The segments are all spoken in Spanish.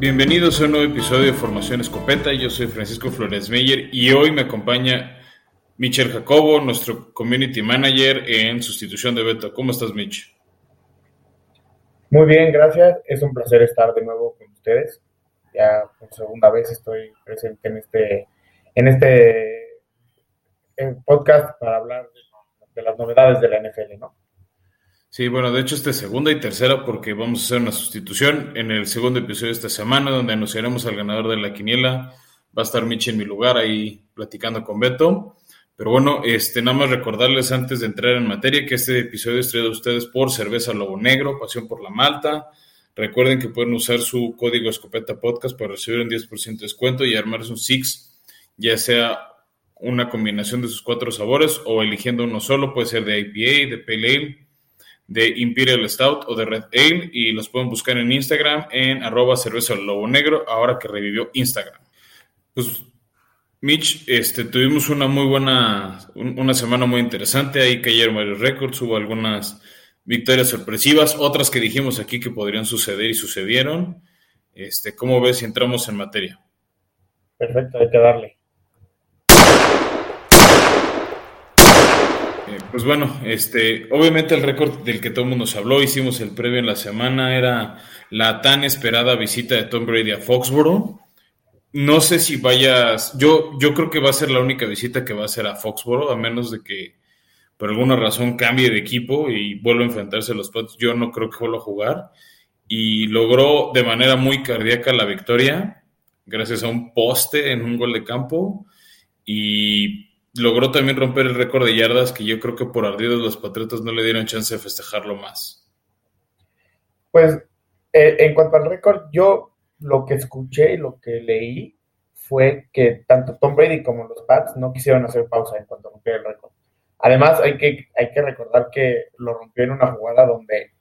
Bienvenidos a un nuevo episodio de Formación Escopeta. Yo soy Francisco Flores Meyer y hoy me acompaña Michel Jacobo, nuestro community manager en sustitución de Beto. ¿Cómo estás, Mitch? Muy bien, gracias. Es un placer estar de nuevo con ustedes. Ya por segunda vez estoy presente en este, en este podcast para hablar de las novedades de la NFL, ¿no? Sí, bueno, de hecho este es segunda y tercera porque vamos a hacer una sustitución en el segundo episodio de esta semana donde anunciaremos al ganador de la quiniela. Va a estar Michi en mi lugar ahí platicando con Beto. Pero bueno, este, nada más recordarles antes de entrar en materia que este episodio es traído a ustedes por Cerveza Lobo Negro, Pasión por la Malta. Recuerden que pueden usar su código Escopeta Podcast para recibir un 10% de descuento y armarse un Six, ya sea una combinación de sus cuatro sabores o eligiendo uno solo, puede ser de IPA, de Pale Ale de Imperial Stout o de Red Ale y los pueden buscar en Instagram en arroba cerveza lobo negro ahora que revivió Instagram. Pues Mitch, este, tuvimos una muy buena, una semana muy interesante, ahí cayeron varios récords, hubo algunas victorias sorpresivas, otras que dijimos aquí que podrían suceder y sucedieron. Este, ¿Cómo ves si entramos en materia? Perfecto, hay que darle. Pues bueno, este, obviamente el récord del que todo el mundo se habló, hicimos el previo en la semana, era la tan esperada visita de Tom Brady a Foxboro. No sé si vayas, yo, yo creo que va a ser la única visita que va a ser a Foxboro, a menos de que por alguna razón cambie de equipo y vuelva a enfrentarse a los Pats. Yo no creo que vuelva a jugar. Y logró de manera muy cardíaca la victoria, gracias a un poste en un gol de campo. Y logró también romper el récord de yardas que yo creo que por ardidos los Patriotas no le dieron chance de festejarlo más. Pues eh, en cuanto al récord, yo lo que escuché y lo que leí fue que tanto Tom Brady como los Pats no quisieron hacer pausa en cuanto a romper el récord. Además, hay que, hay que recordar que lo rompió en una jugada donde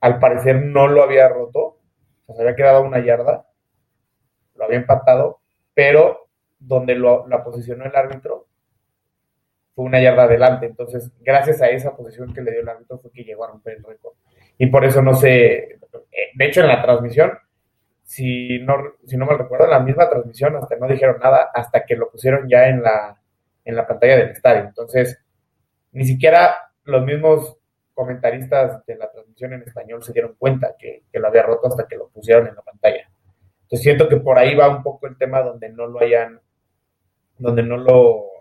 al parecer no lo había roto, se había quedado una yarda, lo había empatado, pero donde lo, la posicionó el árbitro fue una yarda adelante. Entonces, gracias a esa posición que le dio el árbitro fue que llegó a romper el récord. Y por eso no sé, de hecho en la transmisión, si no, si no me recuerdo, en la misma transmisión hasta no dijeron nada hasta que lo pusieron ya en la, en la pantalla del estadio. Entonces, ni siquiera los mismos comentaristas de la transmisión en español se dieron cuenta que, que lo había roto hasta que lo pusieron en la pantalla. Entonces siento que por ahí va un poco el tema donde no lo hayan, donde no lo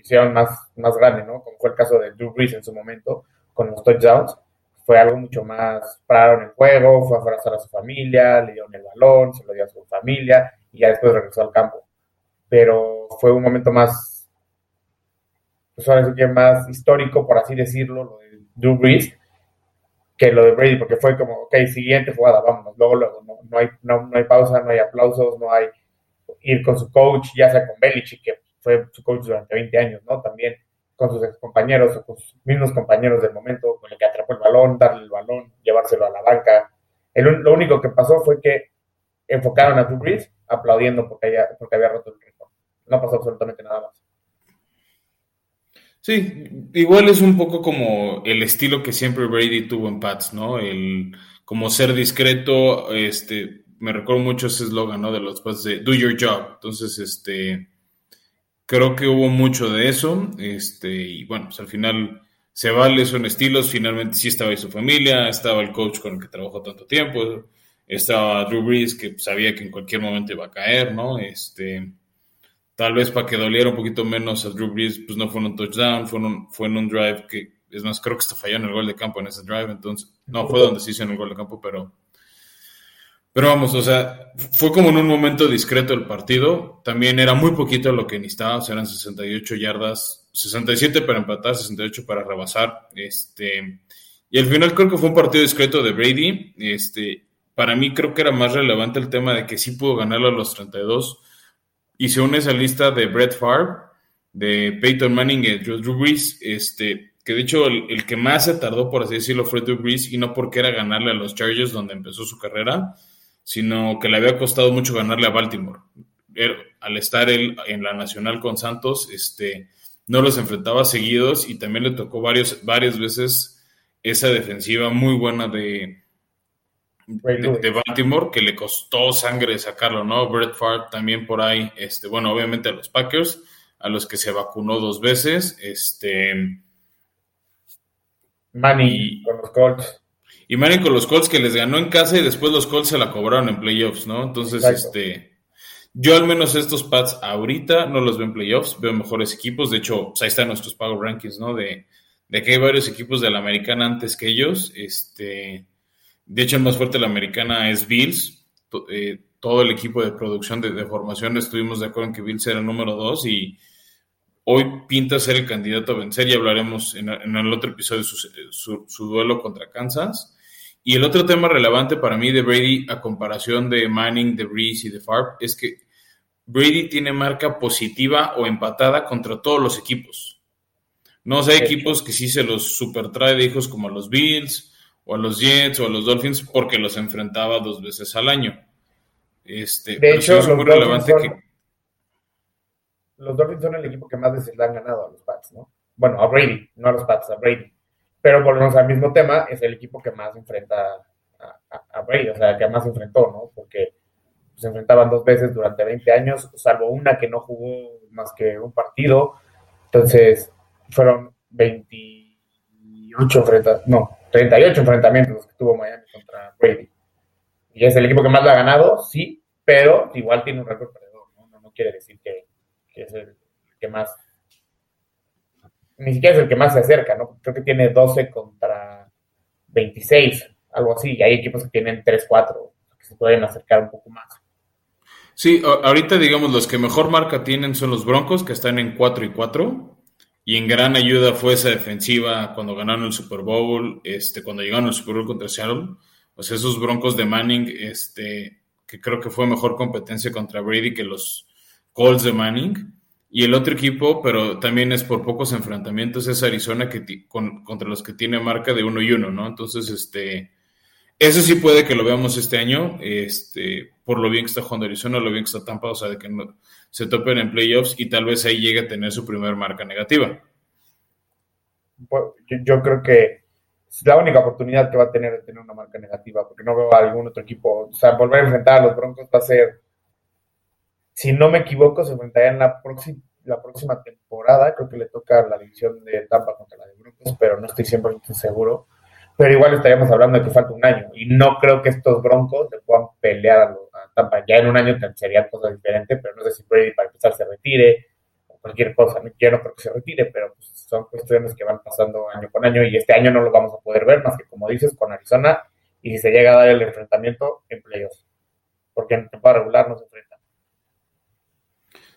hicieron más, más grande, ¿no? Como fue el caso de Drew Brees en su momento con los touchdowns. Fue algo mucho más, pararon el juego, fue a abrazar a su familia, le dieron el balón, se lo dio a su familia y ya después regresó al campo. Pero fue un momento más, pues ahora que más histórico, por así decirlo, lo de Drew Brees, que lo de Brady, porque fue como, ok, siguiente jugada, vámonos, luego, luego, no, no hay, no, no hay pausa, no hay aplausos, no hay ir con su coach, ya sea con Belichick, que fue su coach durante 20 años, ¿no? También con sus compañeros o con sus mismos compañeros del momento, con el que atrapó el balón, darle el balón, llevárselo a la banca. lo único que pasó fue que enfocaron a Drew Brees aplaudiendo porque, había, porque había roto el récord. No pasó absolutamente nada más. Sí, igual es un poco como el estilo que siempre Brady tuvo en Pats, ¿no? El como ser discreto, este, me recuerdo mucho ese eslogan, ¿no? De los Pats de Do Your Job. Entonces, este, Creo que hubo mucho de eso, este, y bueno, pues al final se vale, son estilos, finalmente sí estaba ahí su familia, estaba el coach con el que trabajó tanto tiempo, estaba Drew Brees, que sabía que en cualquier momento iba a caer, ¿no? Este, tal vez para que doliera un poquito menos a Drew Brees, pues no fue en un touchdown, fue en un, fue en un drive que, es más, creo que hasta falló en el gol de campo en ese drive, entonces, no, fue donde se hizo en el gol de campo, pero pero vamos, o sea, fue como en un momento discreto el partido. También era muy poquito lo que necesitaba, o sea, eran 68 yardas, 67 para empatar, 68 para rebasar. Este, y al final creo que fue un partido discreto de Brady. Este, para mí creo que era más relevante el tema de que sí pudo ganarlo a los 32. Y se une esa lista de Brett Favre, de Peyton Manning y Drew Brees, este, que de hecho el, el, que más se tardó, por así decirlo, fue Drew Brees, y no porque era ganarle a los Chargers donde empezó su carrera, sino que le había costado mucho ganarle a Baltimore. al estar él en la nacional con Santos, este, no los enfrentaba seguidos y también le tocó varios, varias veces esa defensiva muy buena de, de, Baltimore que le costó sangre sacarlo, ¿no? Brett Favre también por ahí, este, bueno, obviamente a los Packers, a los que se vacunó dos veces, este... Manny con los Colts. Y Manny con los Colts que les ganó en casa y después los Colts se la cobraron en playoffs, ¿no? Entonces, este... Yo al menos estos Pats ahorita no los veo en playoffs, veo mejores equipos, de hecho, pues ahí están nuestros pago rankings, ¿no? De, de que hay varios equipos de la americana antes que ellos, este de hecho, el más fuerte de la americana es Bills. Eh, todo el equipo de producción de, formación estuvimos de acuerdo en que Bills era el número dos y hoy pinta ser el candidato a vencer y hablaremos en, el otro episodio de su, duelo contra Kansas. Y el otro tema relevante para mí de Brady a comparación de Manning, de Breeze y de Favre es que Brady tiene marca positiva o empatada contra todos los equipos. No hay equipos que sí se los super trae de hijos como los Bills, o a los Jets o a los Dolphins porque los enfrentaba dos veces al año. Este, de hecho, los, Dolphins son, que... los Dolphins son el equipo que más veces le han ganado a los Pats, ¿no? Bueno, a Brady, no a los Pats, a Brady. Pero volvemos al mismo tema, es el equipo que más enfrenta a, Brady, o sea, que más enfrentó, ¿no? Porque se enfrentaban dos veces durante 20 años, salvo una que no jugó más que un partido. Entonces, fueron 28 enfrentadas, no, 38 enfrentamientos los que tuvo Miami contra Brady. Y es el equipo que más lo ha ganado, sí, pero igual tiene un récord perdedor, ¿no? ¿no? quiere decir que, es el que más, ni siquiera es el que más se acerca, ¿no? Creo que tiene 12 contra 26, algo así, y hay equipos que tienen 3-4, que se pueden acercar un poco más. Sí, ahorita digamos los que mejor marca tienen son los Broncos, que están en 4 y 4 y en gran ayuda fue esa defensiva cuando ganaron el Super Bowl, este, cuando llegaron al Super Bowl contra Seattle. Pues esos Broncos de Manning, este, que creo que fue mejor competencia contra Brady que los Colts de Manning. Y el otro equipo, pero también es por pocos enfrentamientos, es Arizona que contra los que tiene marca de uno y uno, ¿no? Entonces, este, eso sí puede que lo veamos este año, este, por lo bien que está jugando Arizona, lo bien que está Tampa, o sea, de que se topen en playoffs y tal vez ahí llegue a tener su primer marca negativa. yo, creo que es la única oportunidad que va a tener de tener una marca negativa, porque no veo a algún otro equipo. O sea, volver a enfrentar a los Broncos va a ser, si no me equivoco, se enfrentaría en la próxima la próxima temporada, creo que le toca la división de Tampa contra la de Broncos, pero no estoy 100% seguro pero igual estaríamos hablando de que falta un año y no creo que estos Broncos le puedan pelear a, Tampa. Ya en un año sería cosa diferente, pero no sé si Brady para empezar se retire o cualquier cosa. Yo no creo que se retire, pero pues, son cuestiones que van pasando año con año y este año no lo vamos a poder ver más que como dices con Arizona y si se llega a dar el enfrentamiento en playoffs, porque en temporada regular no se enfrentan.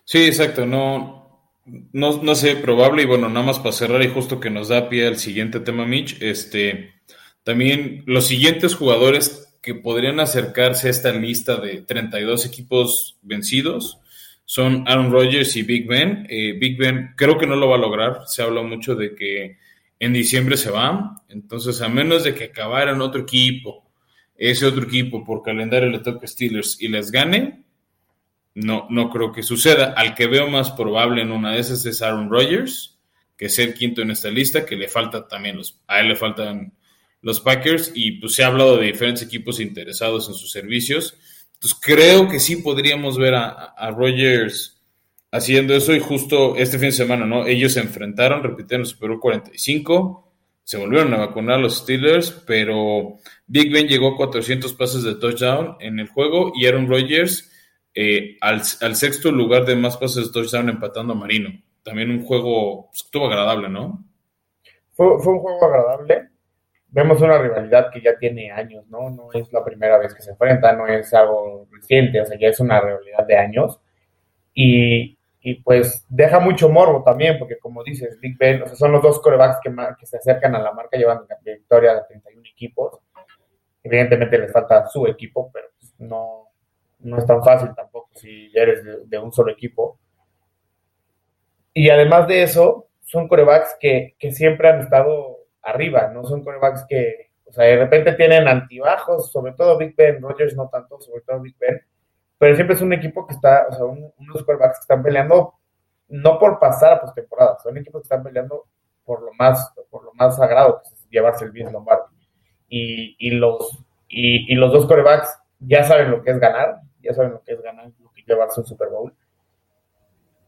Sí, exacto, no, no, no sé, probable, y bueno, nada más para cerrar y justo que nos da pie al siguiente tema, Mitch, este, también los siguientes jugadores que podrían acercarse a esta lista de 32 equipos vencidos son Aaron Rodgers y Big Ben. Eh, Big Ben creo que no lo va a lograr. Se habla mucho de que en diciembre se va. Entonces, a menos de que acabara en otro equipo, ese otro equipo por calendario le toque Steelers y les gane, no, no creo que suceda. Al que veo más probable en una de esas es Aaron Rodgers, que es el quinto en esta lista, que le falta también los, a él le faltan los Packers y pues se ha hablado de diferentes equipos interesados en sus servicios. Entonces creo que sí podríamos ver a, a Rogers haciendo eso y justo este fin de semana, ¿no? Ellos se enfrentaron, repitieron el Super Bowl 45, se volvieron a vacunar los Steelers, pero Big Ben llegó a 400 pases de touchdown en el juego y Aaron Rodgers eh, al, sexto lugar de más pases touchdown empatando a Marino. También un juego, pues, estuvo agradable, ¿no? Fue, fue un juego agradable vemos una rivalidad que ya tiene años, ¿no? No es la primera vez que se enfrentan, no es algo reciente, o sea, ya es una rivalidad de años. Y, y pues deja mucho morbo también, porque como dices, Big Ben, o sea, son los dos corebacks que, que se acercan a la marca llevando la victoria de 31 equipos. Evidentemente les falta su equipo, pero pues no, no es tan fácil tampoco si eres de, un solo equipo. Y además de eso, son corebacks que, que siempre han estado arriba, no son corebacks que, o sea, de repente tienen antibajos, sobre todo Big Ben, Rogers no tanto, sobre todo Big Ben, pero siempre es un equipo que está, o sea, unos corebacks que están peleando no por pasar a postemporada, son equipos que están peleando por lo más, por lo más sagrado, que es llevarse el bien Lombardi. Y, y los y, los dos corebacks ya saben lo que es ganar, ya saben lo que es ganar, lo que llevarse un Super Bowl.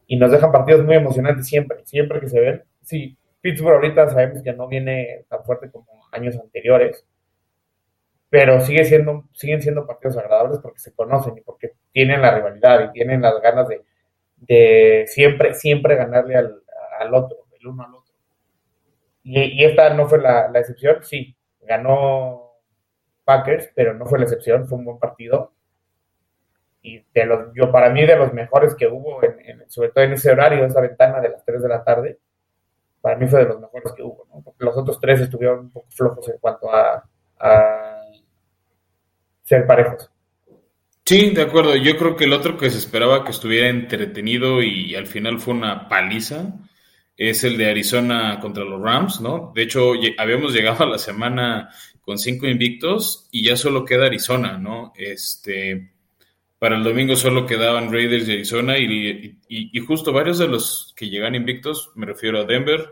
Y nos dejan partidos muy emocionantes siempre, siempre que se ven. Sí, Pittsburgh ahorita sabemos que no viene tan fuerte como años anteriores, pero sigue siendo, siguen siendo partidos agradables porque se conocen y porque tienen la rivalidad y tienen las ganas de, siempre, siempre ganarle al, otro, el uno al otro. Y, esta no fue la, la excepción, sí, ganó Packers, pero no fue la excepción, fue un buen partido. Y de los, yo para mí de los mejores que hubo, en, sobre todo en ese horario, esa ventana de las 3 de la tarde, para mí fue de los mejores que hubo, ¿no? Porque los otros tres estuvieron un poco flojos en cuanto a, a ser parejos. Sí, de acuerdo. Yo creo que el otro que se esperaba que estuviera entretenido y al final fue una paliza es el de Arizona contra los Rams, ¿no? De hecho, habíamos llegado a la semana con cinco invictos y ya solo queda Arizona, ¿no? Este, para el domingo solo quedaban Raiders de Arizona y, justo varios de los que llegan invictos, me refiero a Denver,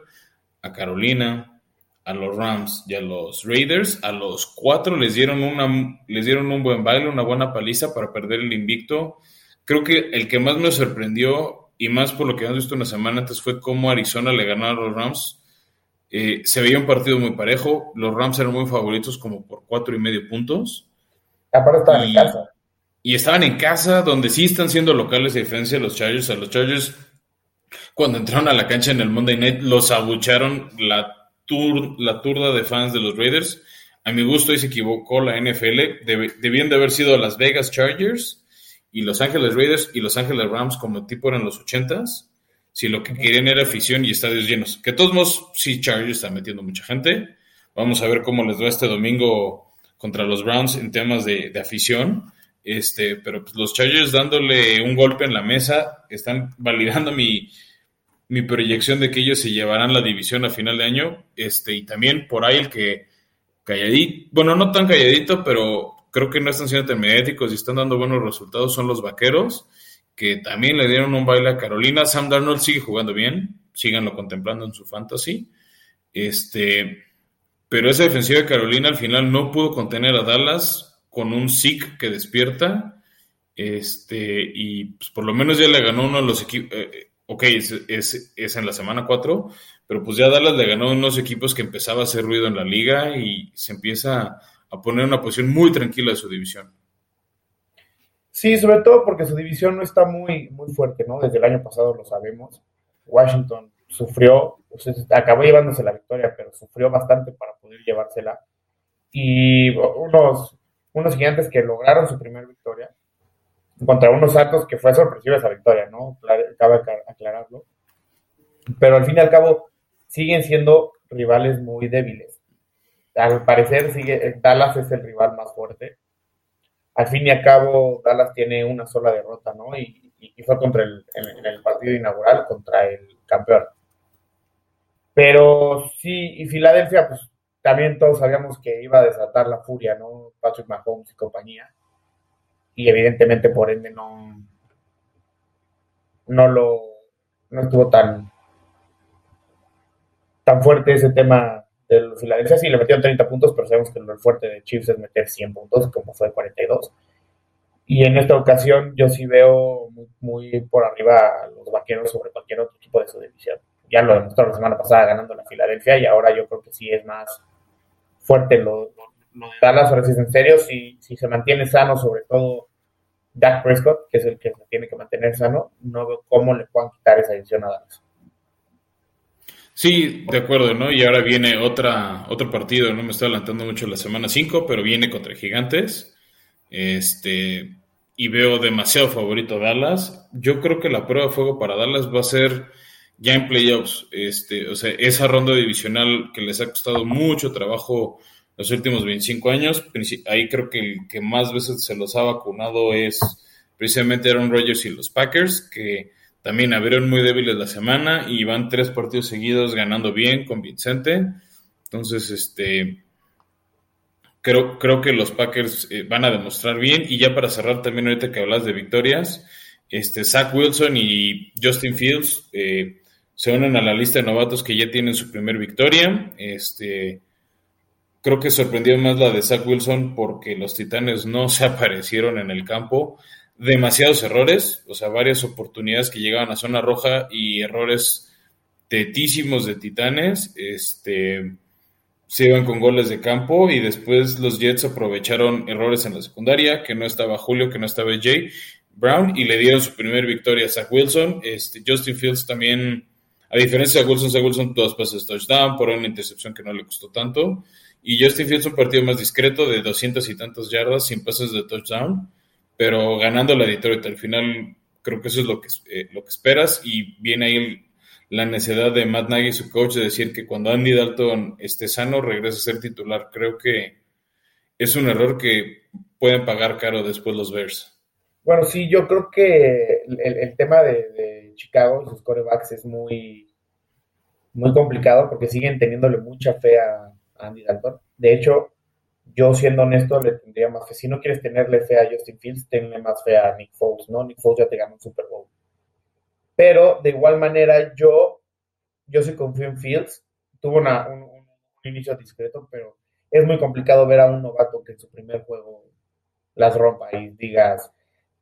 a Carolina, a los Rams y a los Raiders, a los cuatro les dieron, una, les dieron un buen baile, una buena paliza para perder el invicto. Creo que el que más me sorprendió y más por lo que hemos visto una semana antes fue cómo Arizona le ganó a los Rams eh, se veía un partido muy parejo. Los Rams eran muy favoritos, como por cuatro y medio puntos. Aparte estaban en casa. Y estaban en casa, donde sí están siendo locales de diferencia los Chargers. A los Chargers, cuando entraron a la cancha en el Monday Night, los abucharon la, tur la turda de fans de los Raiders. A mi gusto, ahí se equivocó la NFL. debían de haber sido Las Vegas Chargers y Los Ángeles Raiders y Los Ángeles Rams como tipo eran los ochentas si lo que querían era afición y estadios llenos. Que todos modos, sí, Chargers está metiendo mucha gente. Vamos a ver cómo les va este domingo contra los Browns en temas de, afición. Este, pero pues, los Chargers dándole un golpe en la mesa, están validando mi, mi proyección de que ellos se llevarán la división a final de año. Este, y también por ahí el que calladito, bueno, no tan calladito, pero creo que no están siendo tan y están dando buenos resultados, son los vaqueros que también le dieron un baile a Carolina. Sam Darnold sigue jugando bien, síganlo contemplando en su fantasy. Este, pero esa defensiva de Carolina al final no pudo contener a Dallas con un SIC que despierta. Este, y pues por lo menos ya le ganó uno de los equipos. Eh, eh, ok, es, es, en la semana 4, pero pues ya Dallas le ganó unos equipos que empezaba a hacer ruido en la liga y se empieza a poner una posición muy tranquila de su división. Sí, sobre todo porque su división no está muy, muy fuerte, ¿no? Desde el año pasado lo sabemos. Washington sufrió, acabó llevándose la victoria, pero sufrió bastante para poder llevársela. Y unos, unos gigantes que lograron su primera victoria contra unos Santos que fue sorpresiva esa victoria, ¿no? Cabe aclararlo. Pero al fin y al cabo siguen siendo rivales muy débiles. Al parecer sigue, Dallas es el rival más fuerte al fin y al cabo Dallas tiene una sola derrota, ¿no? Y, fue contra el, en, el partido inaugural contra el campeón. Pero sí, y Filadelfia, pues también todos sabíamos que iba a desatar la furia, ¿no? Patrick Mahomes y compañía. Y evidentemente, por ende, no, no lo, no estuvo tan, tan fuerte ese tema de Filadelfia sí le metieron 30 puntos, pero sabemos que lo fuerte de Chiefs es meter 100 puntos, como fue 42. Y en esta ocasión yo sí veo muy, por arriba a los vaqueros sobre cualquier otro equipo de su división. Ya lo demostró la semana pasada ganando la Filadelfia y ahora yo creo que sí es más fuerte lo, de Dallas, ahora sí es en serio, si, si se mantiene sano, sobre todo Dak Prescott, que es el que se tiene que mantener sano, no veo cómo le puedan quitar esa división a Dallas. Sí, de acuerdo, ¿no? Y ahora viene otra, otro partido, no me estoy adelantando mucho la semana 5, pero viene contra Gigantes. Este, y veo demasiado favorito a Dallas. Yo creo que la prueba de fuego para Dallas va a ser ya en playoffs. Este, o sea, esa ronda divisional que les ha costado mucho trabajo los últimos 25 años. Ahí creo que el que más veces se los ha vacunado es precisamente Aaron Rodgers y los Packers, que también abrieron muy débiles la semana y van tres partidos seguidos ganando bien, convincente. Entonces, este, creo, creo que los Packers eh, van a demostrar bien. Y ya para cerrar también ahorita que hablas de victorias, este, Zach Wilson y Justin Fields eh, se unen a la lista de novatos que ya tienen su primer victoria. Este, creo que sorprendió más la de Zach Wilson porque los Titanes no se aparecieron en el campo. Demasiados errores, o sea, varias oportunidades que llegaban a zona roja y errores tetísimos de Titanes. Este, se iban con goles de campo y después los Jets aprovecharon errores en la secundaria, que no estaba Julio, que no estaba Jay Brown y le dieron su primer victoria a Zach Wilson. Este, Justin Fields también, a diferencia de Wilson, Wilson dos pases touchdown por una intercepción que no le costó tanto. Y Justin Fields un partido más discreto de 200 y tantas yardas sin pases de touchdown, pero ganando la Detroit. Al final creo que eso es lo que, eh, lo que esperas y viene ahí la necesidad de Matt Nagy, su coach, de decir que cuando Andy Dalton esté sano regrese a ser titular. Creo que es un error que pueden pagar caro después los Bears. Bueno, sí, yo creo que el, tema de, de, Chicago, sus corebacks, es muy, muy complicado porque siguen teniéndole mucha fe a, Andy Dalton. De hecho, yo siendo honesto, le tendría más fe. Si no quieres tenerle fe a Justin Fields, tenle más fe a Nick Foles, ¿no? Nick Foles ya te ganó un Super Bowl. Pero de igual manera, yo, yo sí confío en Fields. Tuvo una, un, un, inicio discreto, pero es muy complicado ver a un novato que en su primer juego las rompa y digas,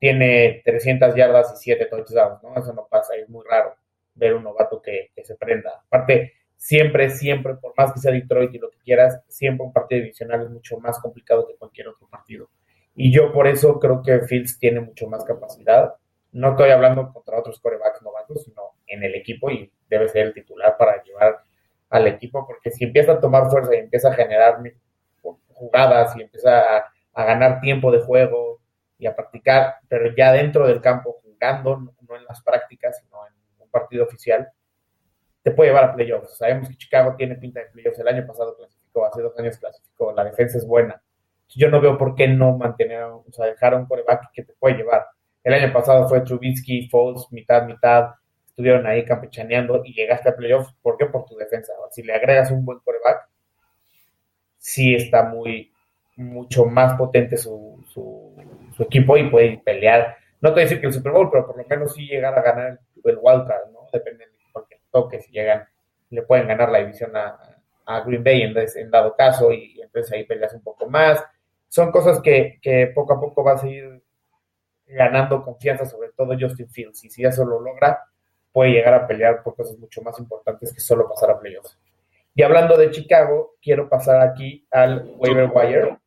tiene 300 yardas y 7 touchdowns, ¿no? Eso no pasa, es muy raro ver un novato que, se prenda. Aparte, siempre, siempre, por más que sea Detroit y lo que quieras, siempre un partido divisional es mucho más complicado que cualquier otro partido. Y yo por eso creo que Fields tiene mucho más capacidad. No estoy hablando contra otros corebacks novatos, sino en el equipo y debe ser el titular para llevar al equipo, porque si empieza a tomar fuerza y empieza a generar jugadas y empieza a ganar tiempo de juego y a practicar, pero ya dentro del campo jugando, no en las prácticas, sino en un partido oficial, te puede llevar a playoffs. Sabemos que Chicago tiene pinta de playoffs. El año pasado clasificó, hace dos años clasificó. La defensa es buena. Yo no veo por qué no mantener, o sea, dejar un coreback que te puede llevar. El año pasado fue Trubisky, Foles, mitad, mitad. Estuvieron ahí campechaneando y llegaste a playoffs. ¿Por qué? Por tu defensa. Si le agregas un buen coreback, sí está muy, mucho más potente su, su, equipo y puede pelear. No te voy decir que el Super Bowl, pero por lo menos sí llegar a ganar el, wildcard, ¿no? Depende que si llegan, le pueden ganar la división a, Green Bay en, dado caso y, entonces ahí peleas un poco más. Son cosas que, poco a poco va a seguir ganando confianza, sobre todo Justin Fields. Y si eso lo logra, puede llegar a pelear por cosas mucho más importantes que solo pasar a playoffs. Y hablando de Chicago, quiero pasar aquí al waiver wire.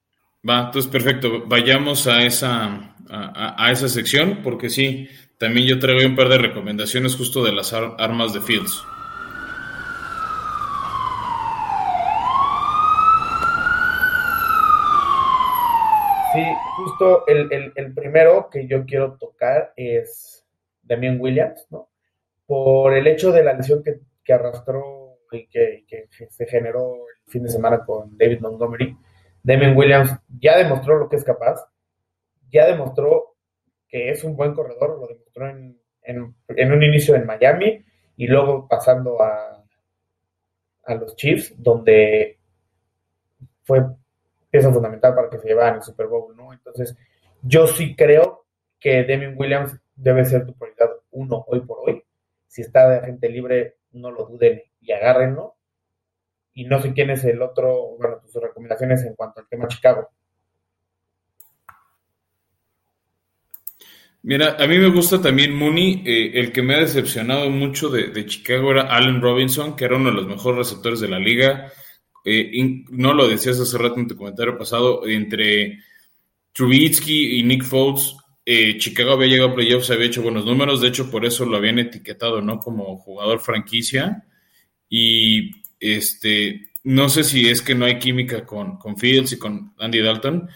Va, entonces perfecto. Vayamos a esa, a esa sección, porque sí, también yo traigo un par de recomendaciones justo de las armas de Fields. Sí, justo el, primero que yo quiero tocar es Damien Williams, ¿no? Por el hecho de la lesión que, arrastró y que, que, se generó el fin de semana con David Montgomery, Damien Williams ya demostró lo que es capaz, ya demostró que es un buen corredor, lo demostró en, un inicio en Miami y luego pasando a, a los Chiefs, donde fue pieza fundamental para que se llevaran el Super Bowl, ¿no? Entonces, yo sí creo que Demian Williams debe ser tu prioridad uno hoy por hoy. Si está de gente libre, no lo duden y agárrenlo. Y no sé quién es el otro, bueno, tus recomendaciones en cuanto al tema Chicago. Mira, a mí me gusta también Mooney. Eh, el que me ha decepcionado mucho de, Chicago era Allen Robinson, que era uno de los mejores receptores de la liga. Eh, no lo decías hace rato en tu comentario pasado, entre Trubitsky y Nick Foles, eh, Chicago había llegado a playoffs, había hecho buenos números, de hecho por eso lo habían etiquetado, ¿no? Como jugador franquicia. Y este, no sé si es que no hay química con, con Fields y con Andy Dalton,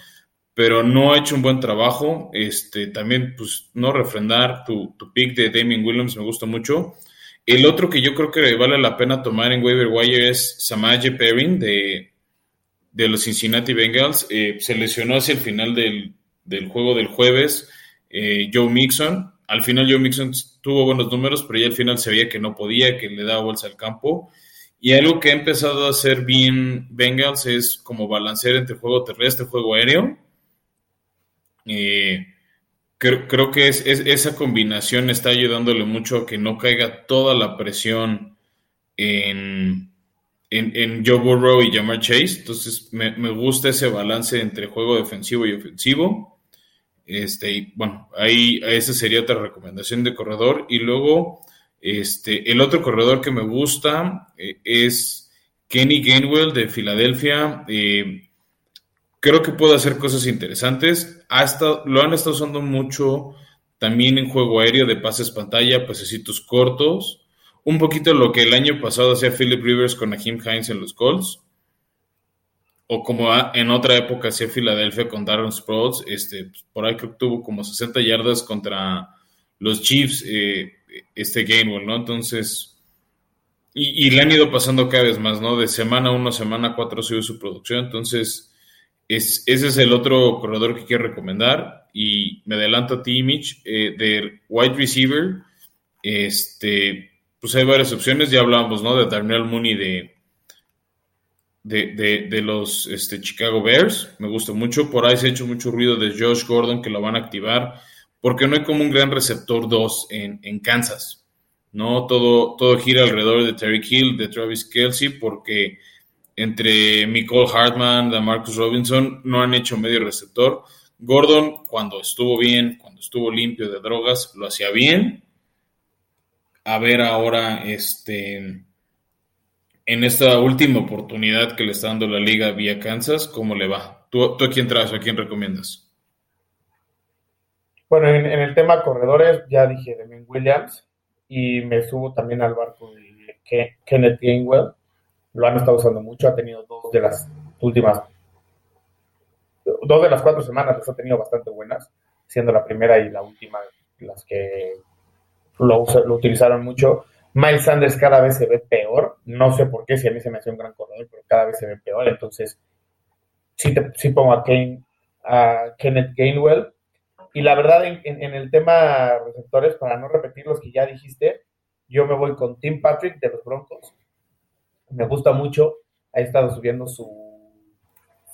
pero no ha hecho un buen trabajo. Este, también, pues, no refrendar tu, tu pick de Damien Williams me gusta mucho. El otro que yo creo que vale la pena tomar en waiver wire es Samaje Perrin de, de los Cincinnati Bengals. Eh, se lesionó hacia el final del, del juego del jueves eh, Joe Mixon. Al final Joe Mixon tuvo buenos números, pero ya al final se veía que no podía, que le daba bolsa al campo. Y algo que ha empezado a hacer bien Bengals es como balancear entre juego terrestre y juego aéreo. Eh, creo, que es, esa combinación está ayudándole mucho a que no caiga toda la presión en, en, en Joe Burrow y Jamar Chase. Entonces, me, me, gusta ese balance entre juego defensivo y ofensivo. Este, y bueno, ahí esa sería otra recomendación de corredor. Y luego, este, el otro corredor que me gusta eh, es Kenny Gainwell de Filadelfia. Eh, creo que puede hacer cosas interesantes. Lo han estado usando mucho también en juego aéreo de pases pantalla, pasecitos cortos. Un poquito lo que el año pasado hacía Philip Rivers con Ahim Hines en los Colts. O como en otra época hacía Filadelfia con Darren Sproles. Este, por ahí que tuvo como 60 yardas contra los Chiefs eh, este Gainwell, ¿no? Entonces, y, le han ido pasando cada vez más, ¿no? De semana 1 semana 4 sube su producción. Entonces, es, ese es el otro corredor que quiero recomendar. Y me adelanto a ti, Mitch, eh, de wide receiver. Este, pues hay varias opciones. Ya hablábamos, ¿no? De Darnell Mooney de, de, de, los este, Chicago Bears. Me gusta mucho. Por ahí se ha hecho mucho ruido de Josh Gordon que lo van a activar. Porque no hay como un gran receptor 2 en, en Kansas. ¿no? Todo, todo gira alrededor de Terry Hill, de Travis Kelsey, porque entre Nicole Hartman, de Marcus Robinson, no han hecho medio receptor. Gordon, cuando estuvo bien, cuando estuvo limpio de drogas, lo hacía bien. A ver ahora, este, en esta última oportunidad que le está dando la liga vía Kansas, ¿cómo le va? ¿Tú, tú a quién traes, a quién recomiendas? Bueno, en, en el tema corredores, ya dije de Williams y me subo también al barco de Kenneth Gainwell. Lo han estado usando mucho, ha tenido dos de las últimas, dos de las cuatro semanas las ha tenido bastante buenas, siendo la primera y la última las que lo, lo utilizaron mucho. Miles Sanders cada vez se ve peor, no sé por qué, si a mí se me hace un gran corredor, pero cada vez se ve peor, entonces sí, te, sí pongo a, Kane, a Kenneth Gainwell y la verdad, en, el tema receptores, para no repetir los que ya dijiste, yo me voy con Tim Patrick de los Broncos. Me gusta mucho. Ha estado subiendo su,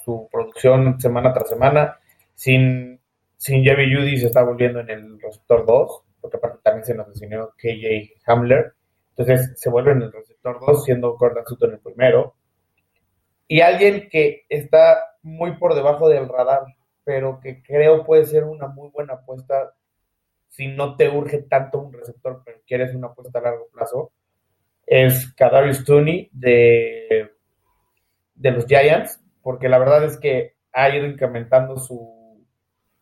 su producción semana tras semana. Sin, sin Jerry Judy se está volviendo en el receptor 2, porque aparte también se nos enseñó KJ Hamler. Entonces se vuelve en el receptor 2, siendo Gordon Sutton el primero. Y alguien que está muy por debajo del radar pero que creo puede ser una muy buena apuesta si no te urge tanto un receptor, pero quieres una apuesta a largo plazo, es Kadarius Tooney de, de los Giants, porque la verdad es que ha ido incrementando su,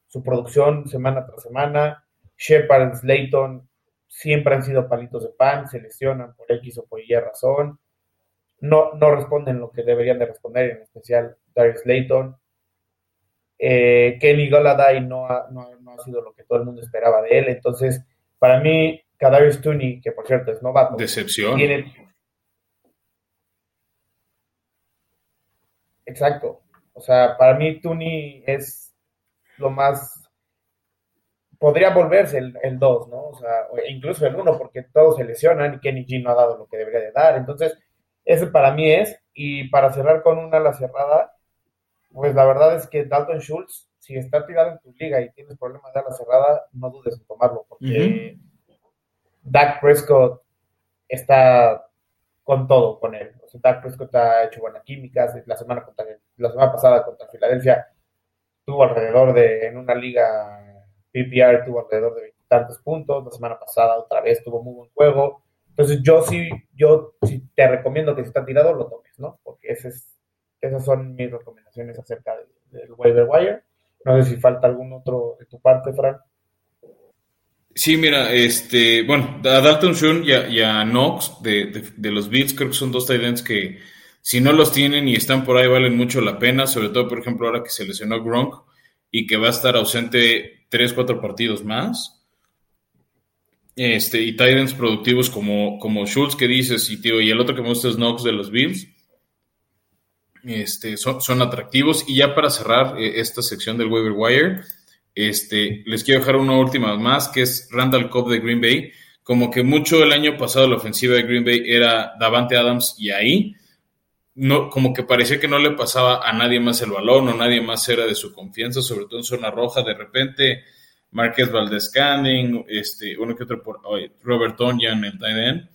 su producción semana tras semana. Shepard, Slayton siempre han sido palitos de pan, se lesionan por X o por Y razón. No, no responden lo que deberían de responder, en especial Darius Slayton. Eh, Kenny Goladay no ha, no, no ha, sido lo que todo el mundo esperaba de él. Entonces, para mí, Kadarius Tooney, que por cierto es novato. Decepción. Tiene... Exacto. O sea, para mí Tooney es lo más... Podría volverse el 2, ¿no? O sea, incluso el 1, porque todos se lesionan y Kenny G no ha dado lo que debería de dar. Entonces, ese para mí es. Y para cerrar con una ala cerrada, pues la verdad es que Dalton Schultz, si está tirado en tu liga y tienes problemas de ala cerrada, no dudes en tomarlo, porque uh -huh. Dak Prescott está con todo con él. O sea, Dak Prescott ha hecho buena química. La semana, contra, la semana pasada contra Filadelfia tuvo alrededor de, en una liga PPR, tuvo alrededor de tantos puntos. La semana pasada otra vez tuvo muy buen juego. Entonces yo sí, yo sí te recomiendo que si está tirado lo tomes, ¿no? Porque ese es esas son mis recomendaciones acerca del, del wire. No sé si falta algún otro de tu parte, Fran. Sí, mira, este, bueno, a Dalton Shun y a, Knox de, de, de, los Bills creo que son dos tight que si no los tienen y están por ahí valen mucho la pena, sobre todo, por ejemplo, ahora que se lesionó Gronk y que va a estar ausente tres, cuatro partidos más. Este, y Titans productivos como, como Schultz que dices, y tío, y el otro que me gusta es Knox de los Bills este, son, son, atractivos. Y ya para cerrar eh, esta sección del waiver wire, este, les quiero dejar una última más, que es Randall Cobb de Green Bay. Como que mucho el año pasado la ofensiva de Green Bay era Davante Adams y ahí, no, como que parecía que no le pasaba a nadie más el balón o nadie más era de su confianza, sobre todo en zona roja. De repente, Márquez Valdez Canning, este, uno que otro por oh, Robert Tonyan, el tight end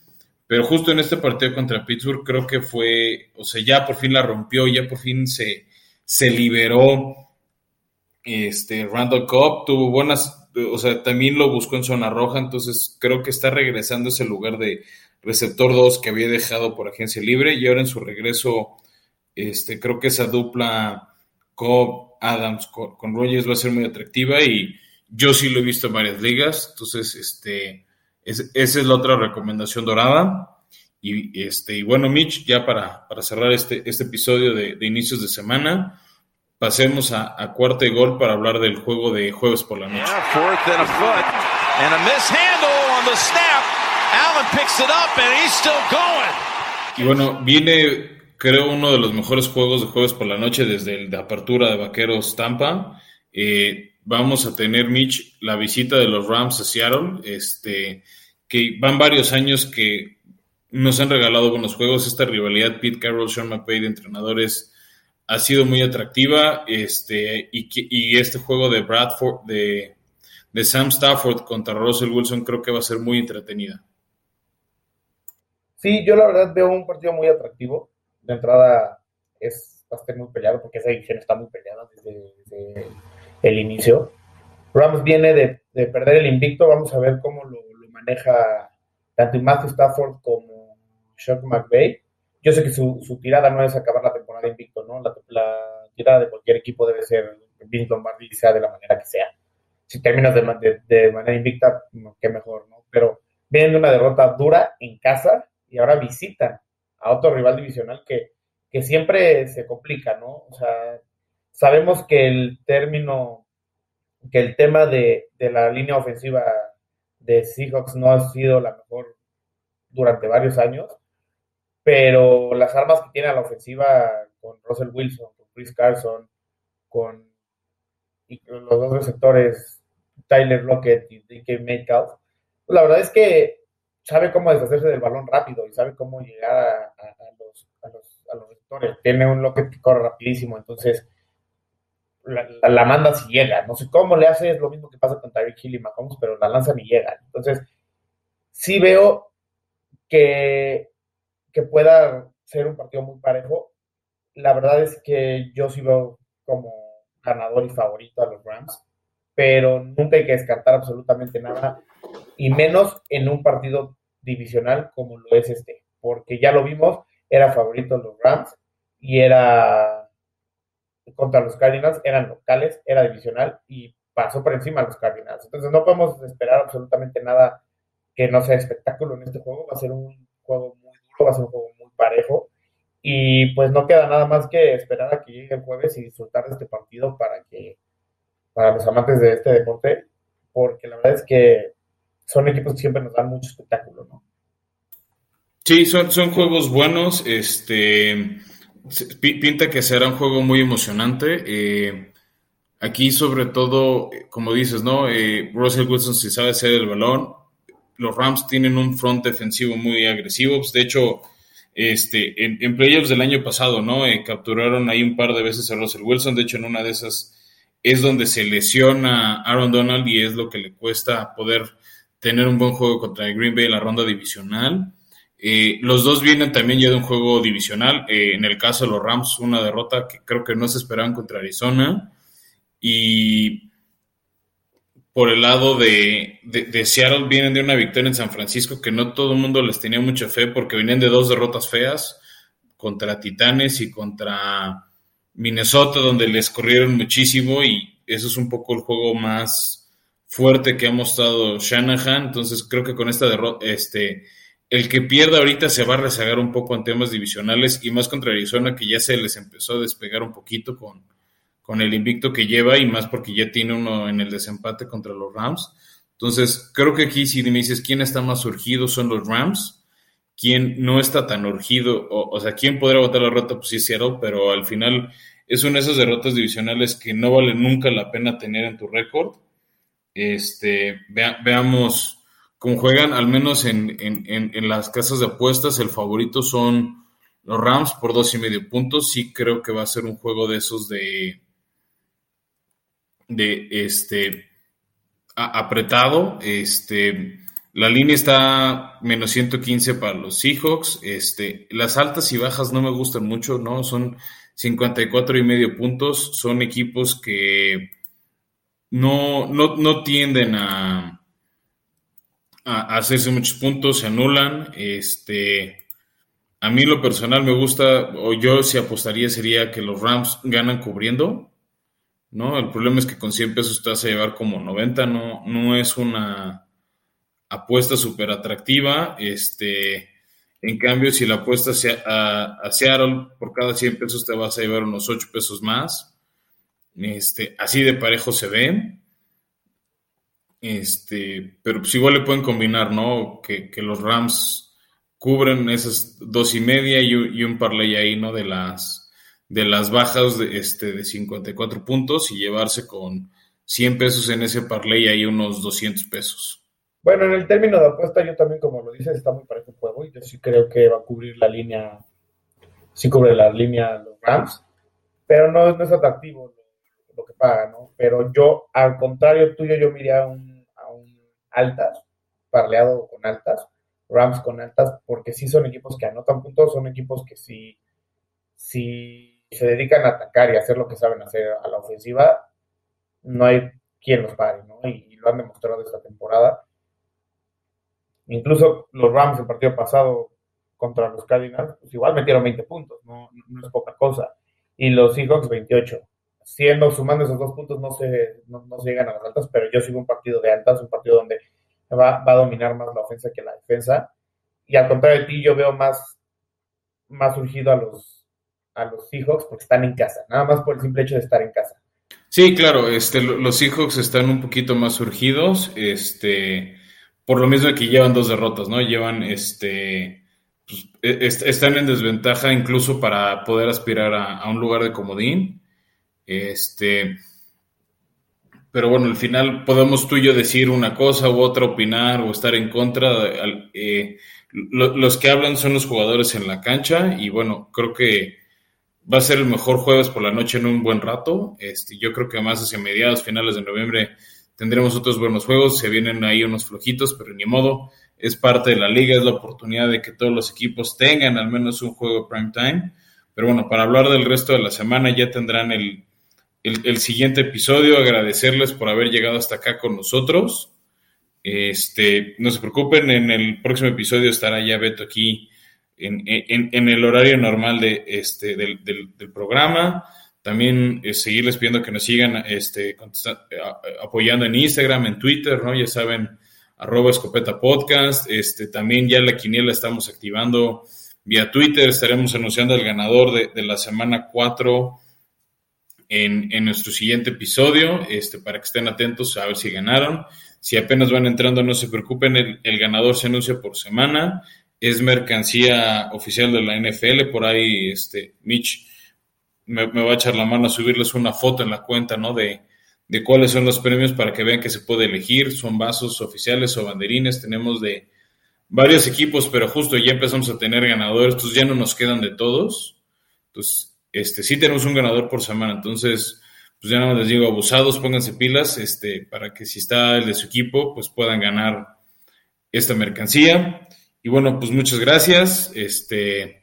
pero justo en este partido contra Pittsburgh creo que fue, o sea, ya por fin la rompió, ya por fin se, se liberó. Este, Randall Cobb tuvo buenas, o sea, también lo buscó en zona roja, entonces creo que está regresando ese lugar de receptor 2 que había dejado por agencia libre y ahora en su regreso, este, creo que esa dupla Cobb Adams con, con Rogers va a ser muy atractiva y yo sí lo he visto en varias ligas, entonces este esa es la otra recomendación dorada. Y, este, y bueno, Mitch, ya para, para cerrar este, este episodio de, de inicios de semana, pasemos a, a cuarto y gol para hablar del juego de jueves por la noche. Y bueno, viene, creo, uno de los mejores juegos de jueves por la noche desde el de apertura de Vaqueros Tampa. Eh, vamos a tener, Mitch, la visita de los Rams a Seattle. Este, que van varios años que nos han regalado buenos juegos. Esta rivalidad Pete Carroll, Sean McVay de entrenadores ha sido muy atractiva. Este, y, y este juego de Bradford, de, de, Sam Stafford contra Russell Wilson, creo que va a ser muy entretenida. Sí, yo la verdad veo un partido muy atractivo. De entrada es, va a estar muy peleado porque esa división está muy peleada desde, el inicio. Rams viene de, de, perder el invicto. Vamos a ver cómo lo maneja tanto Matthew Stafford como Sean McVay. Yo sé que su, su, tirada no es acabar la temporada invicto, ¿no? La, la, tirada de cualquier equipo debe ser Vince Lombardi, sea de la manera que sea. Si terminas de, de, de manera invicta, qué mejor, ¿no? Pero vienen de una derrota dura en casa y ahora visitan a otro rival divisional que, que siempre se complica, ¿no? O sea, sabemos que el término, que el tema de, de la línea ofensiva de Seahawks no ha sido la mejor durante varios años, pero las armas que tiene a la ofensiva con Russell Wilson, con Chris Carson, con los dos receptores Tyler Lockett y DK Metcalf, pues la verdad es que sabe cómo deshacerse del balón rápido y sabe cómo llegar a, los, a, los, receptores. Tiene un Lockett que corre rapidísimo, entonces la, la, manda si llega. No sé cómo le hace, es lo mismo que pasa con Tyreek Hill y Mahomes, pero la lanza ni llega. Entonces, sí veo que, que pueda ser un partido muy parejo. La verdad es que yo sí veo como ganador y favorito a los Rams, pero nunca hay que descartar absolutamente nada, y menos en un partido divisional como lo es este, porque ya lo vimos, era favorito los Rams y era contra los Cardinals eran locales, era divisional y pasó por encima a los Cardinals. Entonces no podemos esperar absolutamente nada que no sea espectáculo en este juego. Va a ser un juego muy duro, va a ser un juego muy parejo. Y pues no queda nada más que esperar a que llegue el jueves y disfrutar de este partido para que, para los amantes de este deporte, porque la verdad es que son equipos que siempre nos dan mucho espectáculo, ¿no? Sí, son, son juegos buenos. Este Pinta que será un juego muy emocionante. Eh, aquí, sobre todo, como dices, ¿no? Eh, Russell Wilson si sabe hacer el balón. Los Rams tienen un front defensivo muy agresivo. Pues, de hecho, este, en, playoffs del año pasado, ¿no? Eh, capturaron ahí un par de veces a Russell Wilson. De hecho, en una de esas es donde se lesiona Aaron Donald y es lo que le cuesta poder tener un buen juego contra Green Bay en la ronda divisional. Eh, los dos vienen también ya de un juego divisional. Eh, en el caso de los Rams, una derrota que creo que no se esperaban contra Arizona. Y por el lado de, Seattle vienen de una victoria en San Francisco que no todo el mundo les tenía mucha fe porque venían de dos derrotas feas contra Titanes y contra Minnesota donde les corrieron muchísimo y eso es un poco el juego más fuerte que ha mostrado Shanahan. Entonces creo que con esta derrota, este el que pierda ahorita se va a rezagar un poco en temas divisionales y más contra Arizona que ya se les empezó a despegar un poquito con, con el invicto que lleva y más porque ya tiene uno en el desempate contra los Rams. Entonces, creo que aquí si me dices quién está más urgido son los Rams, quién no está tan urgido, o, o sea, quién podrá votar la rota, pues sí Seattle, pero al final es una de esas derrotas divisionales que no vale nunca la pena tener en tu récord. Este, vea, veamos como juegan, al menos en, en, en, las casas de apuestas, el favorito son los Rams por dos y medio puntos. Sí creo que va a ser un juego de esos de, de este apretado. Este, La línea está menos 115 para los Seahawks. Este, las altas y bajas no me gustan mucho, ¿no? Son 54 y medio puntos. Son equipos que no, no, tienden a, hacerse muchos puntos, se anulan. Este, a mí lo personal me gusta, o yo si apostaría sería que los Rams ganan cubriendo. ¿no? El problema es que con 100 pesos te vas a llevar como 90, no, no es una apuesta súper atractiva. Este, en cambio, si la apuesta a, a, Seattle, por cada 100 pesos te vas a llevar unos 8 pesos más. Este, así de parejo se ve. Este, pero pues igual le pueden combinar, ¿no? Que, los Rams cubren esas dos y media y, un parlay ahí, ¿no? De las, de las bajas de, este, de 54 puntos y llevarse con 100 pesos en ese parlay ahí unos 200 pesos. Bueno, en el término de apuesta, yo también, como lo dices, está muy parejo el juego y yo sí creo que va a cubrir la línea, sí cubre la línea los Rams, pero no, es atractivo lo, que paga, ¿no? Pero yo, al contrario tuyo, yo miraría un altas, parleado con altas, Rams con altas, porque sí son equipos que anotan puntos, son equipos que sí, sí se dedican a atacar y hacer lo que saben hacer a la ofensiva, no hay quien los pare, ¿no? Y, lo han demostrado esta temporada Incluso los Rams el partido pasado contra los Cardinals, pues igual metieron 20 puntos, no, es poca cosa. Y los Seahawks 28. Siendo, sumando esos dos puntos, no se, no, llegan a las altas, pero yo sigo un partido de altas, un partido donde va, a dominar más la ofensa que la defensa. Y al contrario de ti, yo veo más, más surgido a los, a los Seahawks porque están en casa, nada más por el simple hecho de estar en casa. Sí, claro, este, los Seahawks están un poquito más surgidos, este, por lo mismo que llevan dos derrotas, ¿no? Llevan este. Pues, e, están en desventaja incluso para poder aspirar a, un lugar de comodín. Este. Pero bueno, al final podemos tú y yo decir una cosa u otra, opinar o estar en contra. Eh, los que hablan son los jugadores en la cancha y bueno, creo que va a ser el mejor jueves por la noche en un buen rato. Este, yo creo que más hacia mediados, finales de noviembre Tendremos otros buenos juegos, se vienen ahí unos flojitos, pero ni modo, es parte de la liga, es la oportunidad de que todos los equipos tengan al menos un juego prime time. Pero bueno, para hablar del resto de la semana ya tendrán el, el, siguiente episodio. Agradecerles por haber llegado hasta acá con nosotros. Este, no se preocupen, en el próximo episodio estará ya Beto aquí en, en, el horario normal de, este, del, del programa. También eh, seguirles pidiendo que nos sigan este, eh, apoyando en Instagram, en Twitter, ¿no? Ya saben, arroba escopeta podcast. Este, también ya la quiniela estamos activando vía Twitter. Estaremos anunciando al ganador de, la semana 4 en, en, nuestro siguiente episodio, este, para que estén atentos a ver si ganaron. Si apenas van entrando, no se preocupen, el, ganador se anuncia por semana. Es mercancía oficial de la NFL. Por ahí, este, Mitch me, va a echar la mano a subirles una foto en la cuenta, ¿no? De, de cuáles son los premios para que vean que se puede elegir. Son vasos oficiales o banderines. Tenemos de varios equipos, pero justo ya empezamos a tener ganadores, entonces ya no nos quedan de todos. Entonces, este, sí tenemos un ganador por semana. Entonces, pues ya no les digo, abusados, pónganse pilas, este, para que si está el de su equipo, pues puedan ganar esta mercancía. Y bueno, pues muchas gracias. Este,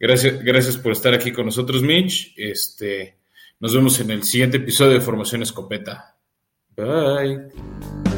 Gracias, gracias por estar aquí con nosotros, Mitch. Este, nos vemos en el siguiente episodio de Formación Escopeta. Bye.